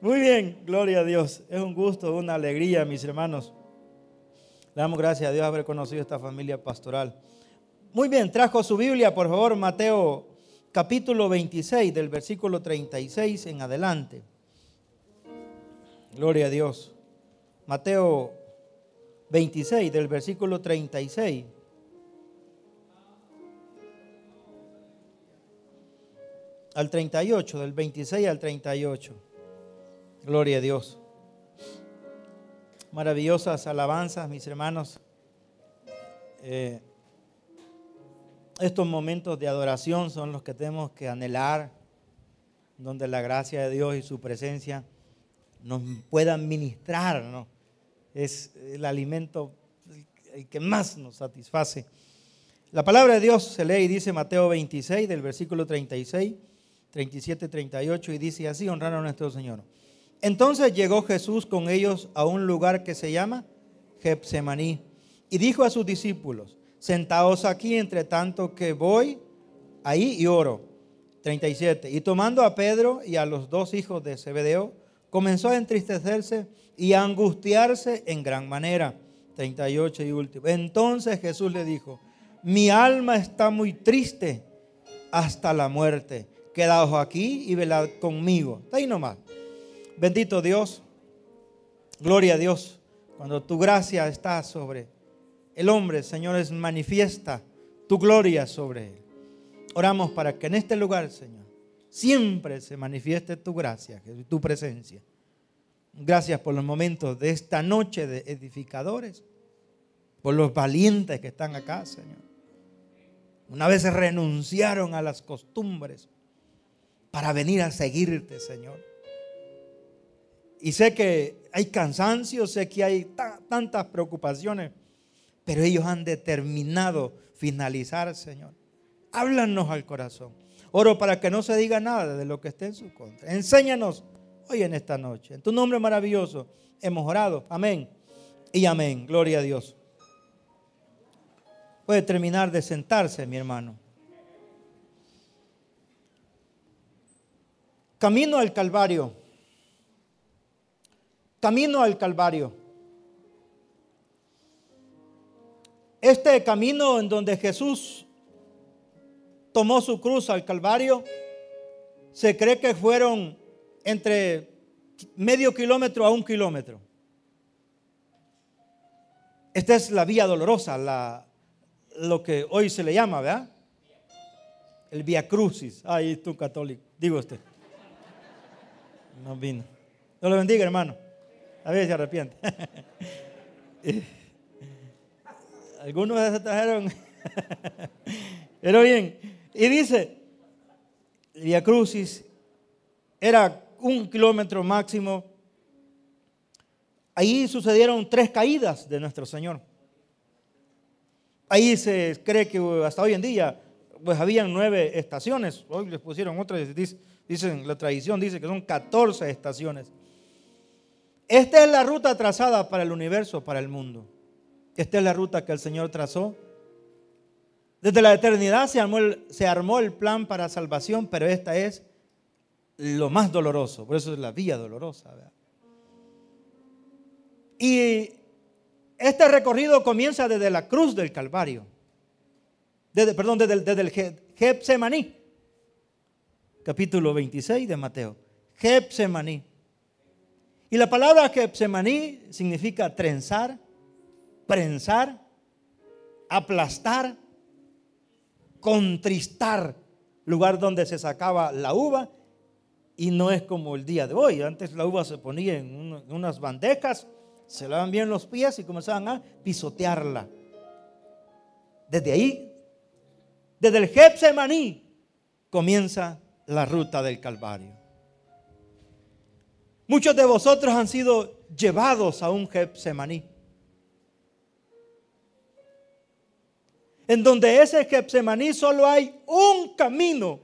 Muy bien, gloria a Dios. Es un gusto, una alegría, mis hermanos. Le damos gracias a Dios haber conocido esta familia pastoral. Muy bien, trajo su Biblia, por favor, Mateo capítulo 26, del versículo 36 en adelante. Gloria a Dios. Mateo 26, del versículo 36. Al 38, del 26 al 38. Gloria a Dios. Maravillosas alabanzas, mis hermanos. Eh, estos momentos de adoración son los que tenemos que anhelar, donde la gracia de Dios y su presencia nos puedan ministrar. ¿no? Es el alimento el que más nos satisface. La palabra de Dios se lee y dice Mateo 26, del versículo 36, 37, 38, y dice así, honrar a nuestro Señor. Entonces llegó Jesús con ellos a un lugar que se llama Getsemaní y dijo a sus discípulos, sentaos aquí entre tanto que voy ahí y oro. 37. Y tomando a Pedro y a los dos hijos de Zebedeo, comenzó a entristecerse y a angustiarse en gran manera. 38 y último. Entonces Jesús le dijo, mi alma está muy triste hasta la muerte. Quedaos aquí y velad conmigo. Está ahí nomás. Bendito Dios, gloria a Dios, cuando tu gracia está sobre el hombre, Señor, es manifiesta tu gloria sobre él. Oramos para que en este lugar, Señor, siempre se manifieste tu gracia, tu presencia. Gracias por los momentos de esta noche de edificadores, por los valientes que están acá, Señor. Una vez renunciaron a las costumbres para venir a seguirte, Señor. Y sé que hay cansancio, sé que hay tantas preocupaciones, pero ellos han determinado finalizar, Señor. Háblanos al corazón. Oro para que no se diga nada de lo que esté en su contra. Enséñanos hoy en esta noche. En tu nombre maravilloso hemos orado. Amén. Y amén. Gloria a Dios. Puede terminar de sentarse, mi hermano. Camino al Calvario camino al Calvario. Este camino en donde Jesús tomó su cruz al Calvario, se cree que fueron entre medio kilómetro a un kilómetro. Esta es la vía dolorosa, lo que hoy se le llama, ¿verdad? El vía crucis. Ahí tú católico, digo usted. No vino. Dios lo bendiga, hermano. A ver se arrepiente. Algunos se trajeron. Pero bien. Y dice, Via Crucis era un kilómetro máximo. Ahí sucedieron tres caídas de nuestro Señor. Ahí se cree que hasta hoy en día, pues habían nueve estaciones. Hoy les pusieron otras, dicen, la tradición dice que son 14 estaciones. Esta es la ruta trazada para el universo, para el mundo. Esta es la ruta que el Señor trazó. Desde la eternidad se armó el, se armó el plan para salvación, pero esta es lo más doloroso. Por eso es la vía dolorosa. Y este recorrido comienza desde la cruz del Calvario. Desde, perdón, desde, el Getsemaní. Capítulo 26 de Mateo. Getsemaní. Y la palabra Getsemaní significa trenzar, prensar, aplastar, contristar, lugar donde se sacaba la uva. Y no es como el día de hoy. Antes la uva se ponía en unas bandejas, se lavan bien los pies y comenzaban a pisotearla. Desde ahí, desde el Getsemaní, comienza la ruta del Calvario. Muchos de vosotros han sido llevados a un Getsemaní. En donde ese Getsemaní solo hay un camino.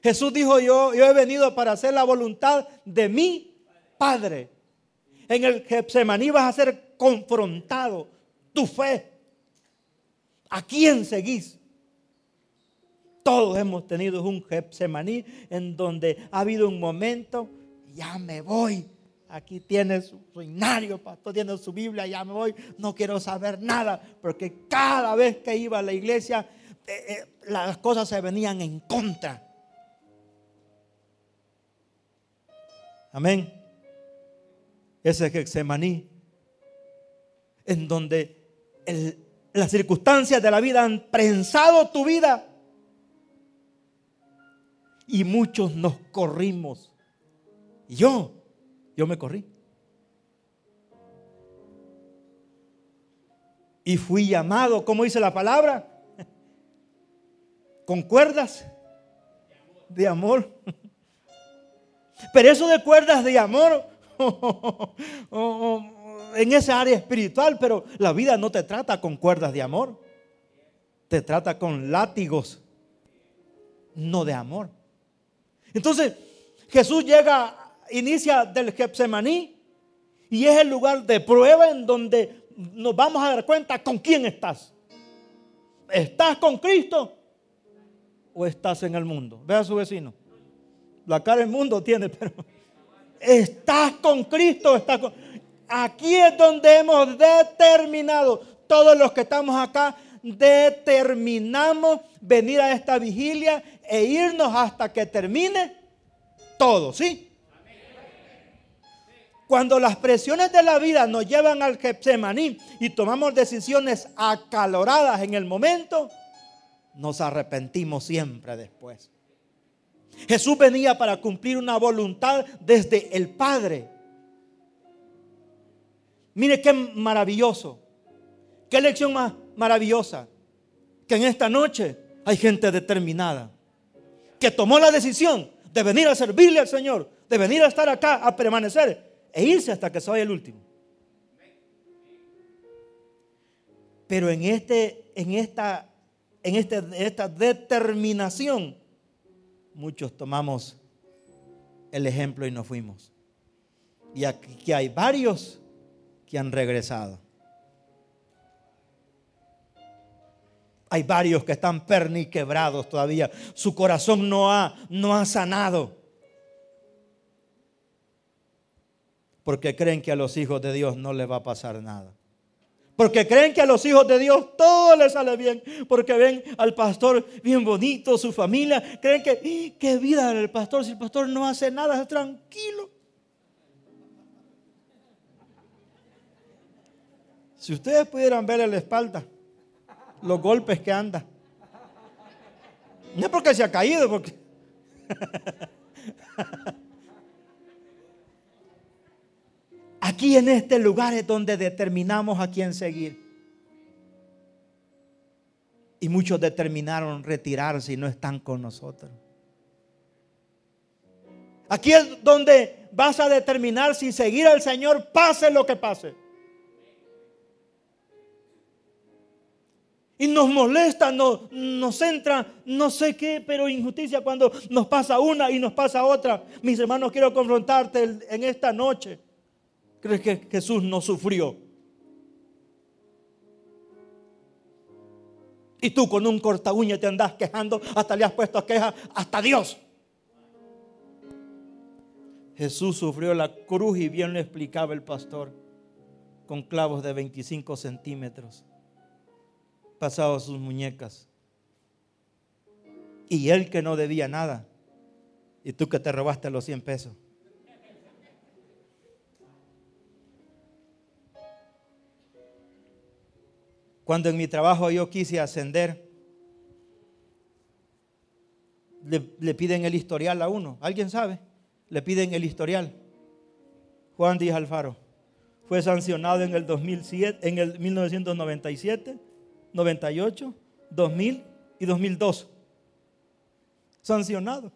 Jesús dijo, yo, yo he venido para hacer la voluntad de mi Padre. En el Getsemaní vas a ser confrontado tu fe. ¿A quién seguís? Todos hemos tenido un Getsemaní en donde ha habido un momento ya me voy. Aquí tiene su seminario, pastor, tiene su Biblia, ya me voy. No quiero saber nada, porque cada vez que iba a la iglesia, eh, eh, las cosas se venían en contra. Amén. Ese es Getsemaní, en donde las circunstancias de la vida han prensado tu vida. Y muchos nos corrimos. Yo, yo me corrí. Y fui llamado, ¿cómo dice la palabra? Con cuerdas de amor. Pero eso de cuerdas de amor en esa área espiritual, pero la vida no te trata con cuerdas de amor. Te trata con látigos, no de amor. Entonces, Jesús llega, inicia del Getsemaní y es el lugar de prueba en donde nos vamos a dar cuenta con quién estás. ¿Estás con Cristo o estás en el mundo? Ve a su vecino. La cara del mundo tiene, pero estás con Cristo, estás con... Aquí es donde hemos determinado, todos los que estamos acá, determinamos venir a esta vigilia e irnos hasta que termine todo, ¿sí? Cuando las presiones de la vida nos llevan al Getsemaní y tomamos decisiones acaloradas en el momento, nos arrepentimos siempre después. Jesús venía para cumplir una voluntad desde el Padre. Mire qué maravilloso, qué lección más maravillosa, que en esta noche hay gente determinada, que tomó la decisión de venir a servirle al Señor, de venir a estar acá, a permanecer e irse hasta que vaya el último. Pero en, este, en, esta, en este, esta determinación, muchos tomamos el ejemplo y nos fuimos. Y aquí hay varios que han regresado. Hay varios que están perniquebrados todavía. Su corazón no ha, no ha sanado. Porque creen que a los hijos de Dios no les va a pasar nada. Porque creen que a los hijos de Dios todo les sale bien. Porque ven al pastor bien bonito, su familia. Creen que, qué vida del pastor. Si el pastor no hace nada, es tranquilo. Si ustedes pudieran verle la espalda, los golpes que anda. No es porque se ha caído, porque... Aquí en este lugar es donde determinamos a quién seguir. Y muchos determinaron retirarse y no están con nosotros. Aquí es donde vas a determinar si seguir al Señor pase lo que pase. Y nos molesta, nos, nos entra no sé qué, pero injusticia cuando nos pasa una y nos pasa otra. Mis hermanos, quiero confrontarte en esta noche. ¿Crees que Jesús no sufrió? Y tú con un corta uña te andas quejando, hasta le has puesto queja hasta Dios. Jesús sufrió la cruz y bien lo explicaba el pastor, con clavos de 25 centímetros pasados sus muñecas. Y él que no debía nada, y tú que te robaste los 100 pesos. Cuando en mi trabajo yo quise ascender, le, piden el historial a uno. ¿Alguien sabe? Le piden el historial. Juan Díaz Alfaro fue sancionado en el 2007, en el 1997, 98, 2000 y 2002. Sancionado.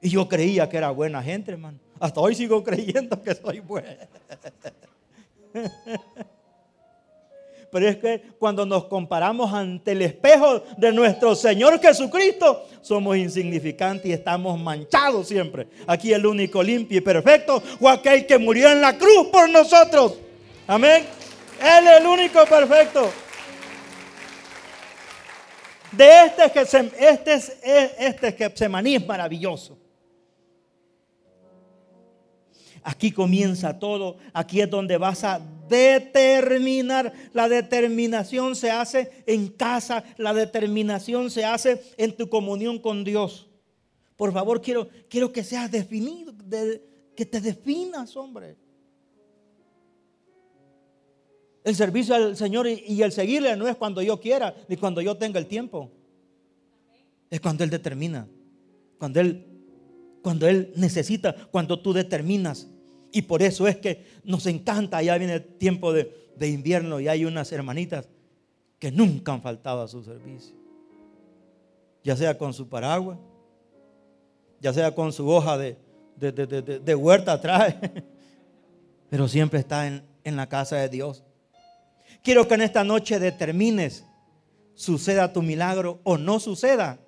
Y yo creía que era buena gente, hermano. Hasta hoy sigo creyendo que soy bueno. Pero es que cuando nos comparamos ante el espejo de nuestro Señor Jesucristo, somos insignificantes y estamos manchados siempre. Aquí el único limpio y perfecto fue aquel que murió en la cruz por nosotros. Amén. Él es el único perfecto. De este este es, este es maravilloso. Aquí comienza todo. Aquí es donde vas a determinar. La determinación se hace en casa. La determinación se hace en tu comunión con Dios. Por favor, quiero, quiero que seas definido, que te definas, hombre. El servicio al Señor y el seguirle no es cuando yo quiera ni cuando yo tenga el tiempo. Es cuando Él determina. Cuando Él, cuando Él necesita, cuando tú determinas. Y por eso es que nos encanta. Ya viene el tiempo de, invierno y hay unas hermanitas que nunca han faltado a su servicio. Ya sea con su paraguas, ya sea con su hoja de, de, huerta atrás, pero siempre está en, en la casa de Dios. Quiero que en esta noche determines, suceda tu milagro o no suceda,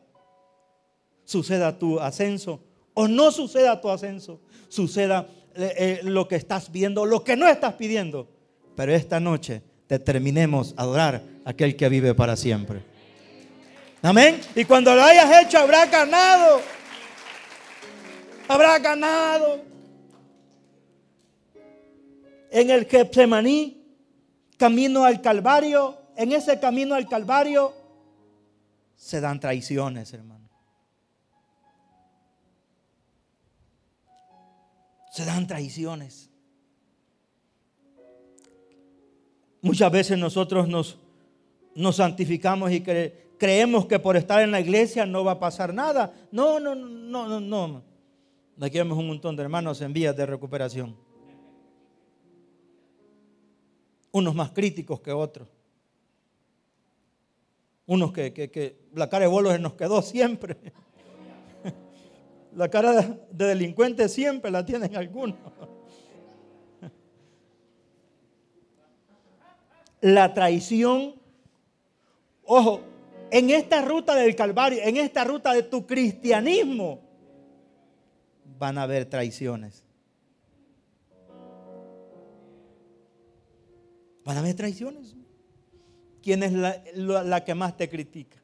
suceda tu ascenso o no suceda tu ascenso, suceda eh, lo que estás viendo, lo que no estás pidiendo. Pero esta noche determinemos adorar a aquel que vive para siempre. Amén. Y cuando lo hayas hecho, habrá ganado. Habrá ganado. En el Getsemaní, camino al Calvario, en ese camino al Calvario, se dan traiciones, hermano. Se dan traiciones. Muchas veces nosotros nos, nos santificamos y creemos que por estar en la iglesia no va a pasar nada. No, no, no, no, no. Aquí vemos un montón de hermanos en vías de recuperación. Unos más críticos que otros. Unos que, que, la cara de bolos nos quedó siempre. La cara de delincuente siempre la tienen algunos. La traición, ojo, en esta ruta del Calvario, en esta ruta de tu cristianismo, van a haber traiciones. Van a haber traiciones. ¿Quién es la, la que más te critica?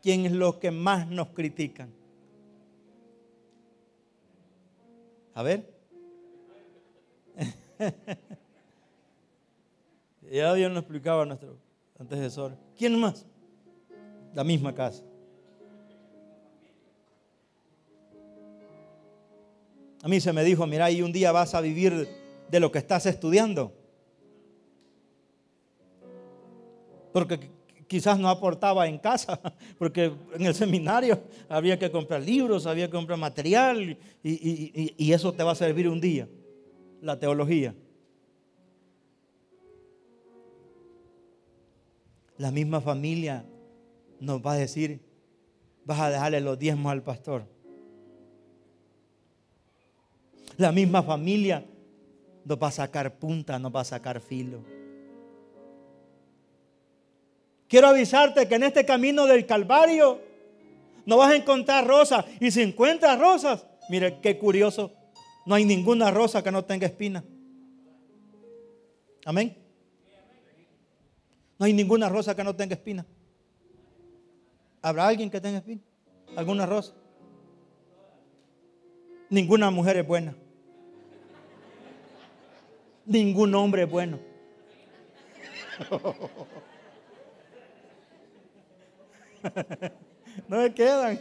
¿Quién es lo que más nos critican? A ver. ya Dios nos explicaba a nuestro antecesor. ¿Quién más? La misma casa. A mí se me dijo, mira, y un día vas a vivir de lo que estás estudiando. Porque quizás no aportaba en casa, porque en el seminario había que comprar libros, había que comprar material y, eso te va a servir un día, la teología. La misma familia nos va a decir, vas a dejarle los diezmos al pastor. La misma familia nos va a sacar punta, nos va a sacar filo. Quiero avisarte que en este camino del Calvario no vas a encontrar rosas. Y si encuentras rosas, mire qué curioso, no hay ninguna rosa que no tenga espina. Amén. No hay ninguna rosa que no tenga espina. ¿Habrá alguien que tenga espina? ¿Alguna rosa? Ninguna mujer es buena. Ningún hombre es bueno. no me quedan.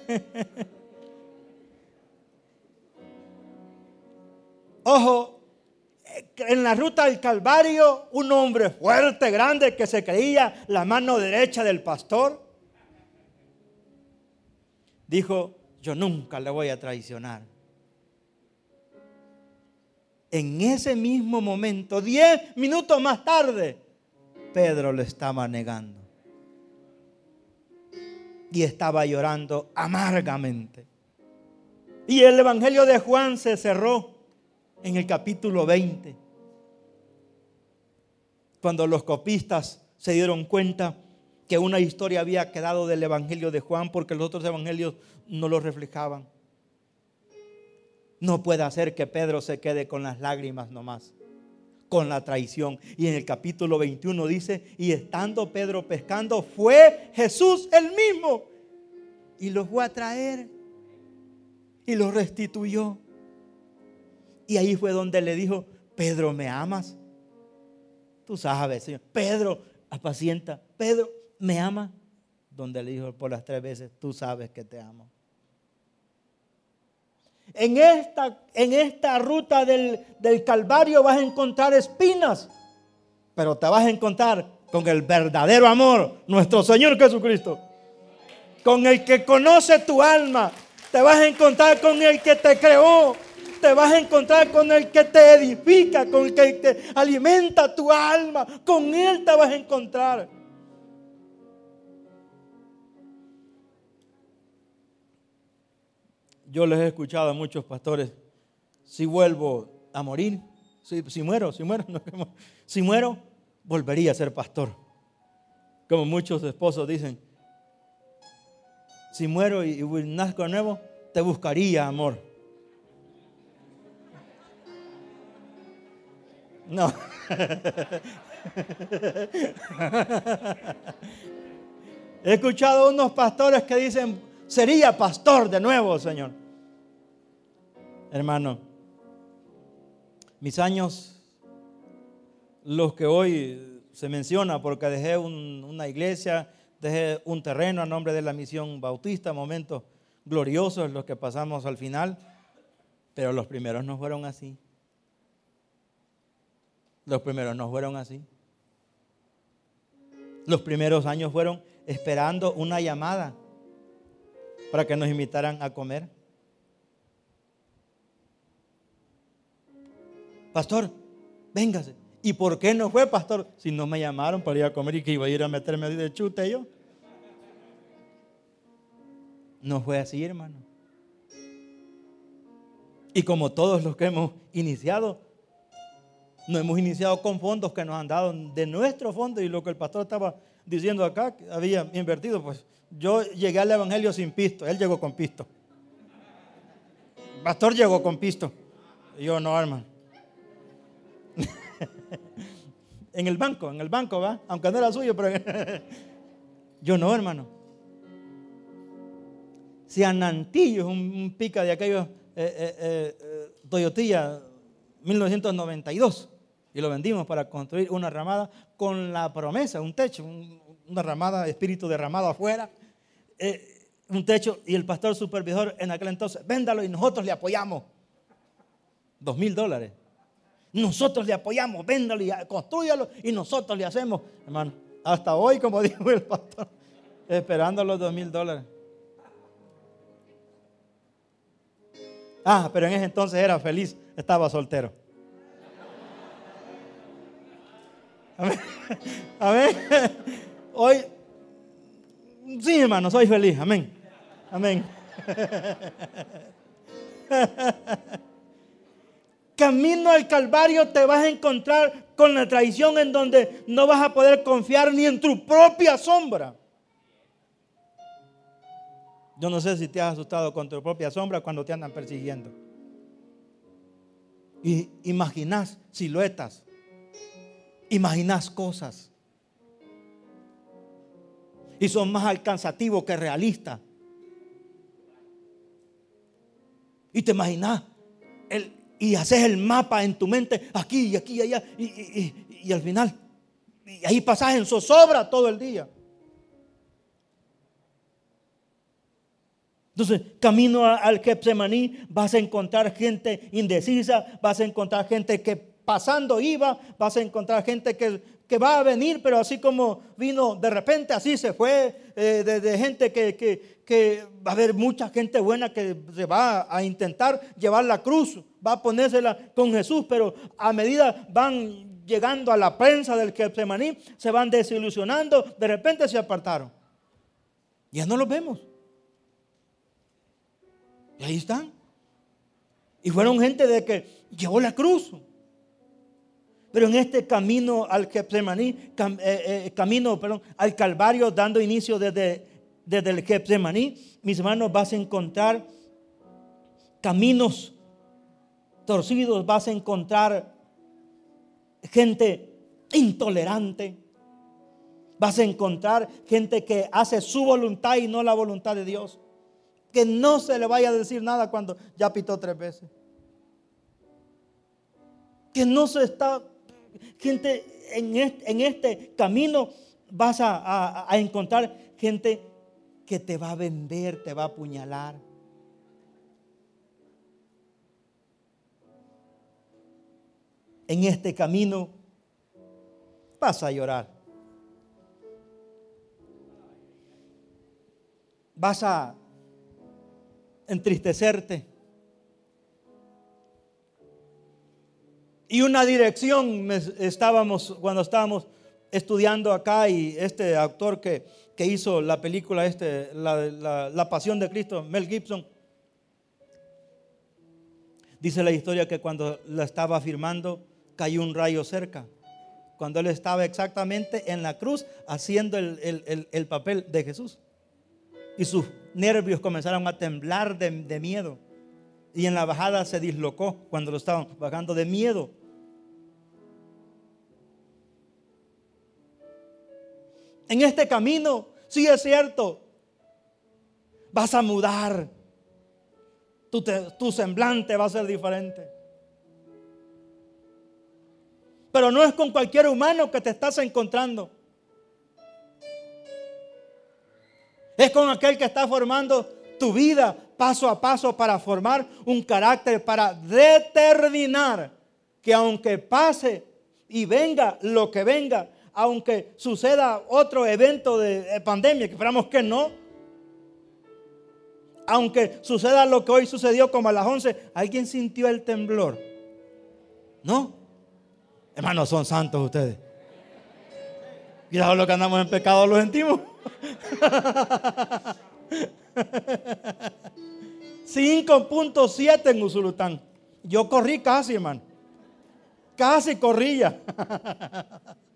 Ojo, en la ruta del Calvario, un hombre fuerte, grande, que se creía la mano derecha del pastor, dijo, yo nunca le voy a traicionar. En ese mismo momento, diez minutos más tarde, Pedro le estaba negando y estaba llorando amargamente. Y el Evangelio de Juan se cerró en el capítulo 20, cuando los copistas se dieron cuenta que una historia había quedado del Evangelio de Juan porque los otros evangelios no lo reflejaban. No puede hacer que Pedro se quede con las lágrimas nomás con la traición. Y en el capítulo 21 dice, y estando Pedro pescando, fue Jesús el mismo. Y los fue a traer y los restituyó. Y ahí fue donde le dijo, Pedro, ¿me amas? Tú sabes, Señor. Pedro, apacienta. Pedro, ¿me ama? Donde le dijo por las tres veces, tú sabes que te amo. En esta, en esta ruta del, del Calvario vas a encontrar espinas, pero te vas a encontrar con el verdadero amor, nuestro Señor Jesucristo. Con el que conoce tu alma, te vas a encontrar con el que te creó, te vas a encontrar con el que te edifica, con el que te alimenta tu alma, con Él te vas a encontrar. Yo les he escuchado a muchos pastores, si vuelvo a morir, si, muero, si muero, si muero, volvería a ser pastor. Como muchos esposos dicen, si muero y, y nazco de nuevo, te buscaría amor. No. He escuchado unos pastores que dicen, sería pastor de nuevo, Señor. Hermano, mis años, los que hoy se menciona, porque dejé una iglesia, dejé un terreno a nombre de la misión bautista, momentos gloriosos los que pasamos al final, pero los primeros no fueron así. Los primeros no fueron así. Los primeros años fueron esperando una llamada para que nos invitaran a comer. Pastor, véngase. ¿Y por qué no fue, pastor? Si no me llamaron para ir a comer y que iba a ir a meterme de chute yo. No fue así, hermano. Y como todos los que hemos iniciado, no hemos iniciado con fondos que nos han dado de nuestro fondo y lo que el pastor estaba diciendo acá, había invertido, pues yo llegué al Evangelio sin pisto, él llegó con pisto. El pastor llegó con pisto. yo no, hermano. en el banco, en el banco, ¿va? Aunque no era suyo, pero yo no, hermano. Si Anantillo es un, pica de aquellos eh, eh, eh, Toyotilla 1992 y lo vendimos para construir una ramada con la promesa, un techo, una ramada, espíritu derramado afuera, eh, un techo y el pastor supervisor en aquel entonces, véndalo y nosotros le apoyamos. Dos mil dólares. Nosotros le apoyamos, véndalo y construyalo y nosotros le hacemos. Hermano, hasta hoy, como dijo el pastor, esperando los dos mil dólares. Ah, pero en ese entonces era feliz, estaba soltero. Amén. Hoy, sí, hermano, soy feliz. Amén. Amén. Camino al Calvario te vas a encontrar con la traición en donde no vas a poder confiar ni en tu propia sombra. Yo no sé si te has asustado con tu propia sombra cuando te andan persiguiendo. Y imaginas siluetas imaginas cosas. Y son más alcanzativos que realistas. Y te imaginas el, y haces el mapa en tu mente aquí y aquí y allá. Y, al final, y ahí pasas en zozobra todo el día. Entonces, camino al Getsemaní, vas a encontrar gente indecisa, vas a encontrar gente que pasando iba, vas a encontrar gente que, va a venir, pero así como vino de repente, así se fue, eh, de, gente que, que, va a haber mucha gente buena que se va a intentar llevar la cruz, va a ponérsela con Jesús, pero a medida van llegando a la prensa del Getsemaní, se van desilusionando, de repente se apartaron. Ya no los vemos. Y ahí están. Y fueron gente de que llevó la cruz. Pero en este camino al eh, eh, camino perdón, al Calvario, dando inicio desde, desde el Getsemaní, mis hermanos, vas a encontrar caminos torcidos, vas a encontrar gente intolerante, vas a encontrar gente que hace su voluntad y no la voluntad de Dios. Que no se le vaya a decir nada cuando ya pitó tres veces. que no se está, gente, en este, en este camino vas a, a encontrar gente que te va a vender, te va a apuñalar. En este camino vas a llorar. Vas a entristecerte. Y una dirección estábamos cuando estábamos estudiando acá y este actor que, que hizo la película, este, la, la Pasión de Cristo, Mel Gibson, dice la historia que cuando la estaba firmando cayó un rayo cerca. Cuando él estaba exactamente en la cruz haciendo el, el papel de Jesús. Y sus nervios comenzaron a temblar de, de miedo. Y en la bajada se dislocó cuando lo estaban bajando de miedo. En este camino, sí es cierto, vas a mudar. Tu, tu, semblante va a ser diferente. Pero no es con cualquier humano que te estás encontrando. Es con aquel que está formando tu vida paso a paso para formar un carácter, para determinar que aunque pase y venga lo que venga, aunque suceda otro evento de pandemia, que esperamos que no, aunque suceda lo que hoy sucedió como a las 11, ¿alguien sintió el temblor? ¿No? Hermanos, son santos ustedes. Cuidado lo que andamos en pecado, lo sentimos. 5.7 en Usulután. Yo corrí casi, hermano. Casi corría.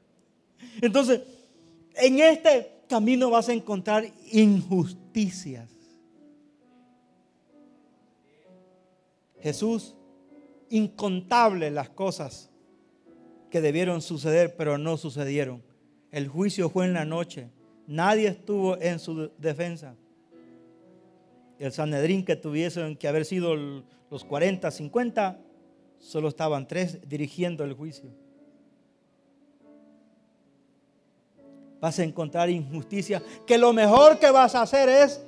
Entonces, en este camino vas a encontrar injusticias. Jesús, incontables las cosas que debieron suceder, pero no sucedieron. El juicio fue en la noche. Nadie estuvo en su defensa. El Sanedrín que tuviesen que haber sido los 40, 50, solo estaban tres dirigiendo el juicio. Vas a encontrar injusticia, que lo mejor que vas a hacer es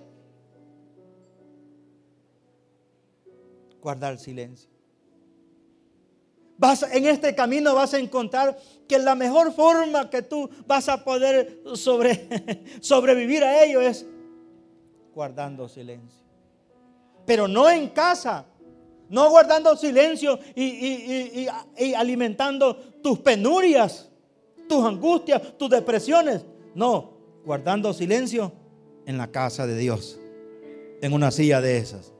guardar silencio. Vas, en este camino vas a encontrar que la mejor forma que tú vas a poder sobre, sobrevivir a ello es guardando silencio. Pero no en casa, no guardando silencio y, y alimentando tus penurias, tus angustias, tus depresiones. No, guardando silencio en la casa de Dios, en una silla de esas.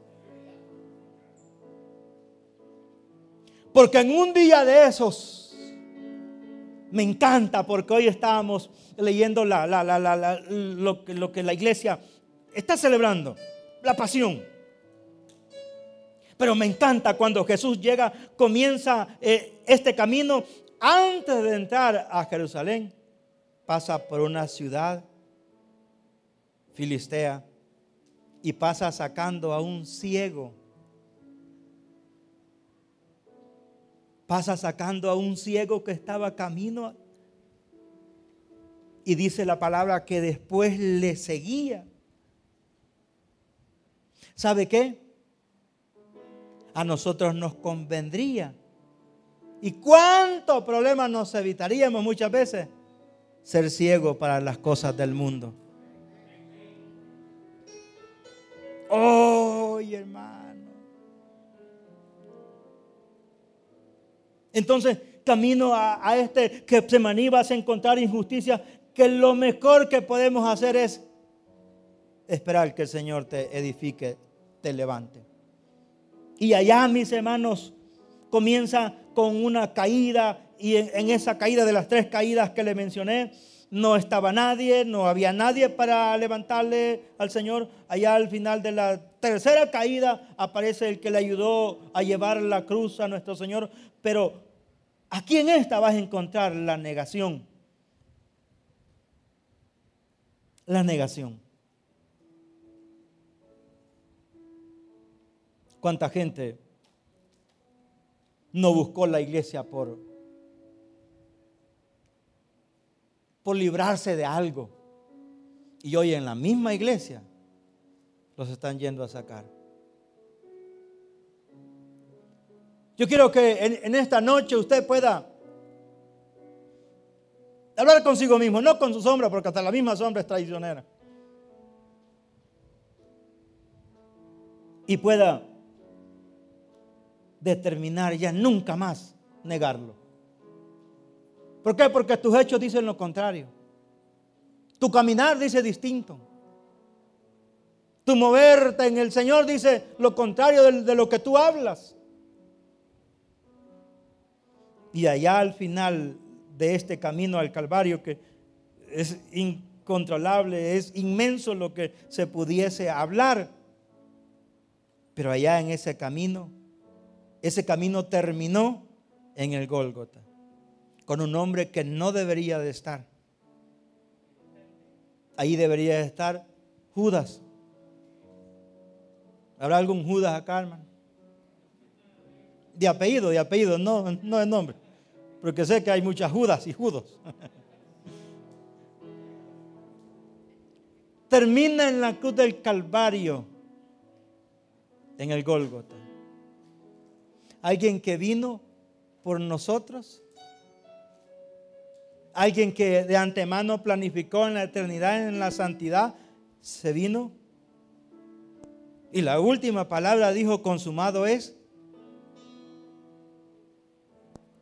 Porque en un día de esos, me encanta porque hoy estábamos leyendo lo, que la iglesia está celebrando, la pasión. Pero me encanta cuando Jesús llega, comienza eh, este camino, antes de entrar a Jerusalén, pasa por una ciudad filistea y pasa sacando a un ciego pasa sacando a un ciego que estaba camino y dice la palabra que después le seguía. ¿Sabe qué? A nosotros nos convendría. ¿Y cuántos problemas nos evitaríamos muchas veces? Ser ciego para las cosas del mundo. Oh, hermano. Entonces, camino a, este que se vas a encontrar injusticia, que lo mejor que podemos hacer es esperar que el Señor te edifique, te levante. Y allá, mis hermanos, comienza con una caída y en, esa caída de las tres caídas que le mencioné, no estaba nadie, no había nadie para levantarle al Señor. Allá al final de la tercera caída aparece el que le ayudó a llevar la cruz a nuestro Señor, pero Aquí en esta vas a encontrar la negación. La negación. ¿Cuánta gente no buscó la iglesia por, por librarse de algo. Y hoy en la misma iglesia los están yendo a sacar. Yo quiero que en, esta noche usted pueda hablar consigo mismo, no con su sombra, porque hasta la misma sombra es traicionera. Y pueda determinar ya nunca más negarlo. ¿Por qué? Porque tus hechos dicen lo contrario. Tu caminar dice distinto. Tu moverte en el Señor dice lo contrario de, lo que tú hablas. Y allá al final de este camino al Calvario, que es incontrolable, es inmenso lo que se pudiese hablar. Pero allá en ese camino, ese camino terminó en el Gólgota, con un hombre que no debería de estar. Ahí debería de estar Judas. ¿Habrá algún Judas acá, hermano? De apellido, de apellido, no, no de nombre. Porque sé que hay muchas Judas y Judos. Termina en la cruz del Calvario, en el Gólgota. Alguien que vino por nosotros. Alguien que de antemano planificó en la eternidad, en la santidad, se vino y la última palabra dijo consumado es.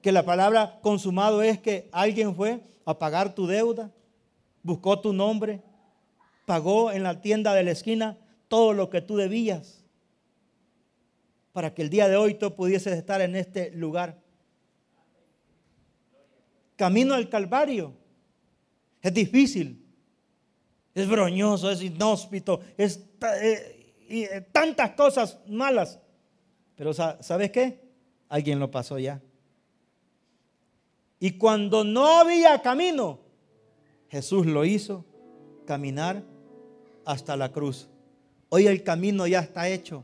Que la palabra consumado es que alguien fue a pagar tu deuda, buscó tu nombre, pagó en la tienda de la esquina todo lo que tú debías para que el día de hoy tú pudieses estar en este lugar. Camino al Calvario. Es difícil, es broñoso, es inhóspito, es, eh, y eh, tantas cosas malas. Pero ¿sabes qué? Alguien lo pasó ya. Y cuando no había camino, Jesús lo hizo caminar hasta la cruz. Hoy el camino ya está hecho.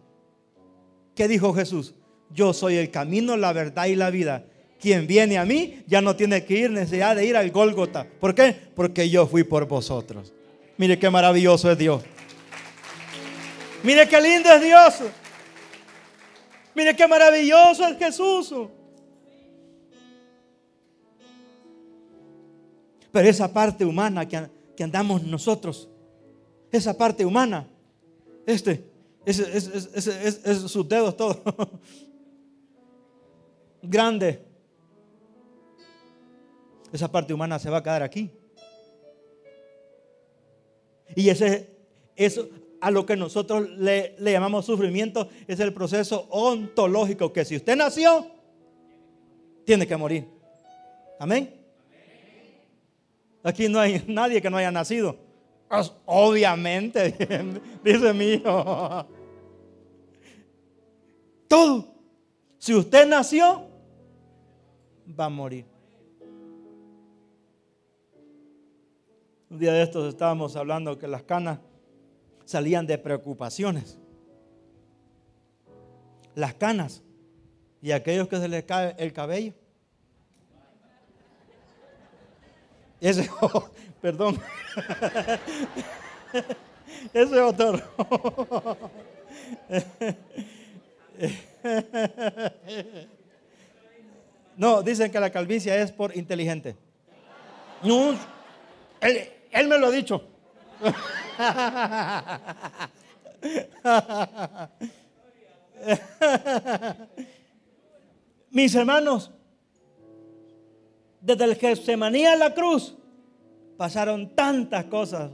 ¿Qué dijo Jesús? Yo soy el camino, la verdad y la vida. Quien viene a mí ya no tiene que ir necesidad de ir al Gólgota. ¿Por qué? Porque yo fui por vosotros. Mire qué maravilloso es Dios. Mire qué lindo es Dios. Mire qué maravilloso es Jesús. Pero esa parte humana que, andamos nosotros, esa parte humana, este, es, es, sus dedos todos, grande. Esa parte humana se va a quedar aquí. Y ese, eso, a lo que nosotros le, llamamos sufrimiento es el proceso ontológico, que si usted nació, tiene que morir. Amén. Aquí no hay nadie que no haya nacido. Obviamente, dice mi hijo. Todo. Si usted nació, va a morir. Un día de estos estábamos hablando que las canas salían de preocupaciones. Las canas y aquellos que se les cae el cabello. Ese, perdón. Ese otro. No, dicen que la calvicie es por inteligente. No, él, él me lo ha dicho. Mis hermanos, desde el Getsemaní a la cruz pasaron tantas cosas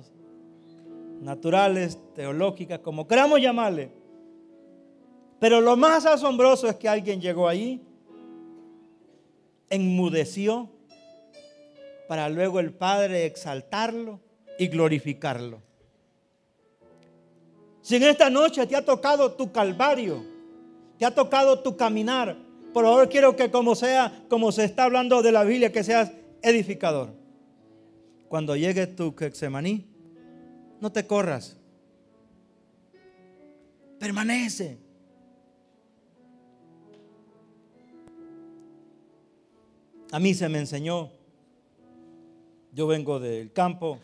naturales, teológicas, como queramos llamarle. Pero lo más asombroso es que alguien llegó ahí, enmudeció, para luego el Padre exaltarlo y glorificarlo. Si en esta noche te ha tocado tu calvario, te ha tocado tu caminar, por favor quiero que como sea, como se está hablando de la Biblia, que seas edificador. Cuando llegue tu Getsemaní, no te corras. Permanece. A mí se me enseñó, yo vengo del campo,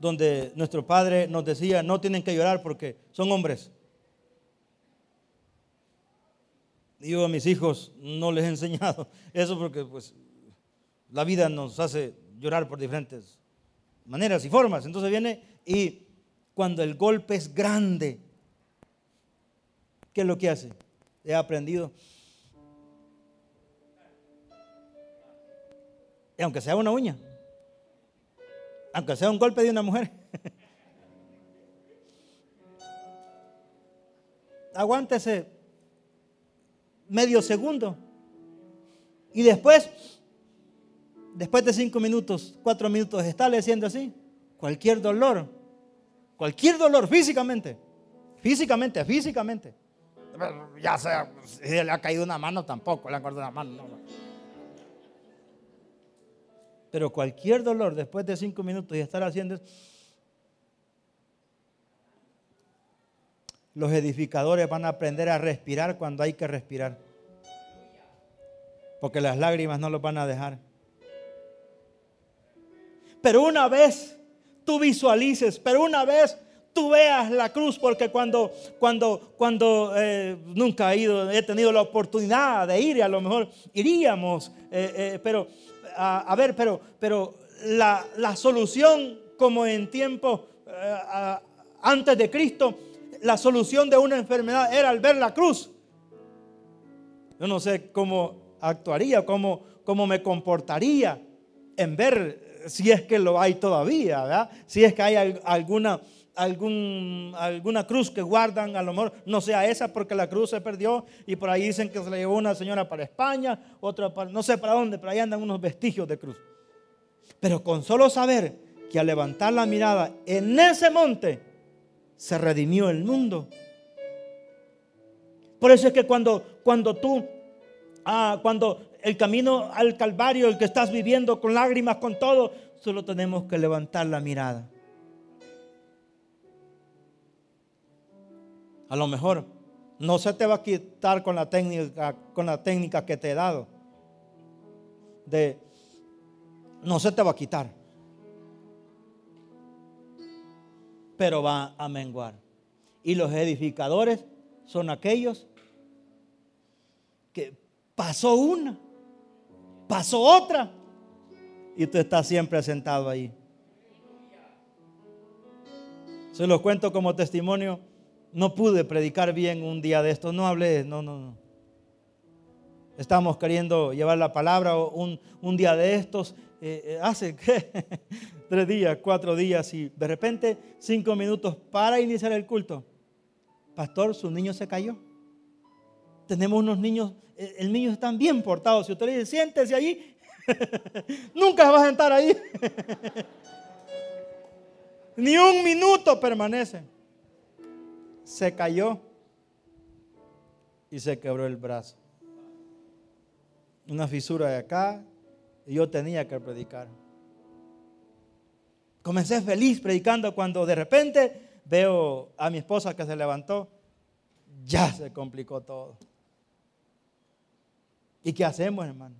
donde nuestro padre nos decía, no tienen que llorar porque son hombres. yo a mis hijos no les he enseñado eso porque pues la vida nos hace llorar por diferentes maneras y formas. Entonces viene y cuando el golpe es grande, ¿qué es lo que hace? He aprendido. Y aunque sea una uña, aunque sea un golpe de una mujer, aguántese medio segundo. Y después, después de cinco minutos, cuatro minutos, está haciendo así. Cualquier dolor, cualquier dolor físicamente, físicamente, físicamente. Ya sea, si le ha caído una mano tampoco, le ha cortado una mano. Pero cualquier dolor después de cinco minutos y estar haciendo los edificadores van a aprender a respirar cuando hay que respirar. Porque las lágrimas no los van a dejar. Pero una vez tú visualices, pero una vez tú veas la cruz, porque cuando, cuando, cuando eh, nunca he ido, he tenido la oportunidad de ir a lo mejor iríamos, eh, eh, pero a, ver, pero, pero la, la solución como en tiempo antes de Cristo la solución de una enfermedad era al ver la cruz. Yo no sé cómo actuaría, cómo, cómo me comportaría en ver si es que lo hay todavía, ¿verdad? Si es que hay alguna, alguna cruz que guardan, a lo mejor no sea esa porque la cruz se perdió y por ahí dicen que se la llevó una señora para España, otra para, no sé para dónde, pero ahí andan unos vestigios de cruz. Pero con solo saber que al levantar la mirada en ese monte, se redimió el mundo. Por eso es que cuando, cuando tú, ah, cuando el camino al Calvario, el que estás viviendo con lágrimas, con todo, solo tenemos que levantar la mirada. A lo mejor no se te va a quitar con la técnica, con la técnica que te he dado. De, no se te va a quitar. pero va a menguar. Y los edificadores son aquellos que pasó una, pasó otra, y tú estás siempre sentado ahí. Se los cuento como testimonio. No pude predicar bien un día de esto. No hablé, no, no, no. Estamos queriendo llevar la palabra un, un día de estos. Eh, eh, hace tres días, cuatro días y de repente cinco minutos para iniciar el culto. Pastor, su niño se cayó. Tenemos unos niños, eh, el niño están bien portados. Si usted le dice, siéntese allí, nunca va a sentar ahí. Ni un minuto permanece. Se cayó y se quebró el brazo. Una fisura de acá, y yo tenía que predicar. Comencé feliz predicando cuando de repente veo a mi esposa que se levantó. Ya se complicó todo. ¿Y qué hacemos, hermano?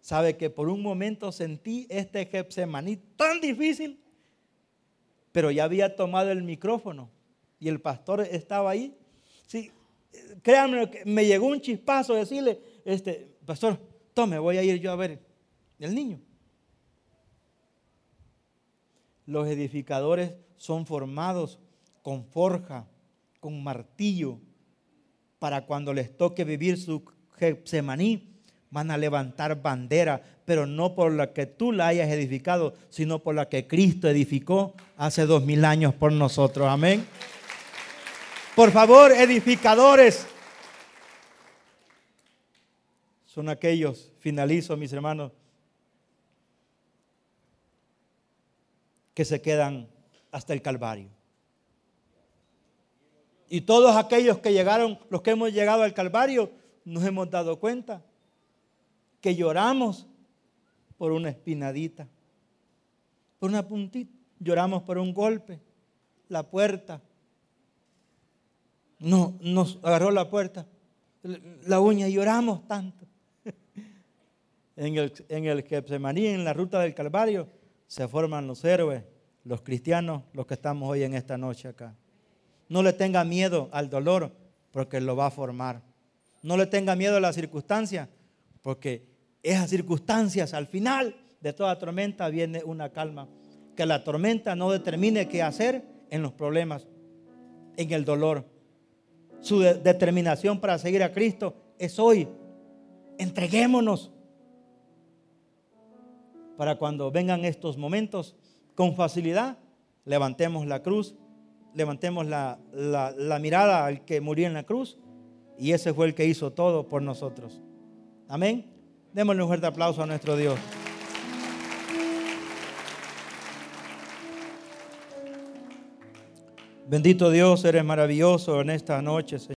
Sabe que por un momento sentí este Getsemaní tan difícil, pero ya había tomado el micrófono y el pastor estaba ahí. Sí, créanme, me llegó un chispazo decirle, este, pastor, tome, voy a ir yo a ver el niño. Los edificadores son formados con forja, con martillo, para cuando les toque vivir su Getsemaní, van a levantar bandera, pero no por la que tú la hayas edificado, sino por la que Cristo edificó hace dos mil años por nosotros. Amén. Por favor, edificadores, son aquellos, finalizo mis hermanos, que se quedan hasta el Calvario. Y todos aquellos que llegaron, los que hemos llegado al Calvario, nos hemos dado cuenta que lloramos por una espinadita, por una puntita, lloramos por un golpe, la puerta. No, nos agarró la puerta, la uña lloramos tanto. en el, en el Getsemaní, en la ruta del Calvario, se forman los héroes, los cristianos, los que estamos hoy en esta noche acá. No le tenga miedo al dolor, porque lo va a formar. No le tenga miedo a las circunstancias, porque esas circunstancias al final de toda tormenta viene una calma. Que la tormenta no determine qué hacer en los problemas, en el dolor. Su determinación para seguir a Cristo es hoy. Entreguémonos para cuando vengan estos momentos, con facilidad, levantemos la cruz, levantemos la, la, mirada al que murió en la cruz, y ese fue el que hizo todo por nosotros. Amén. Démosle un fuerte aplauso a nuestro Dios. Bendito Dios, eres maravilloso en esta noche, Señor.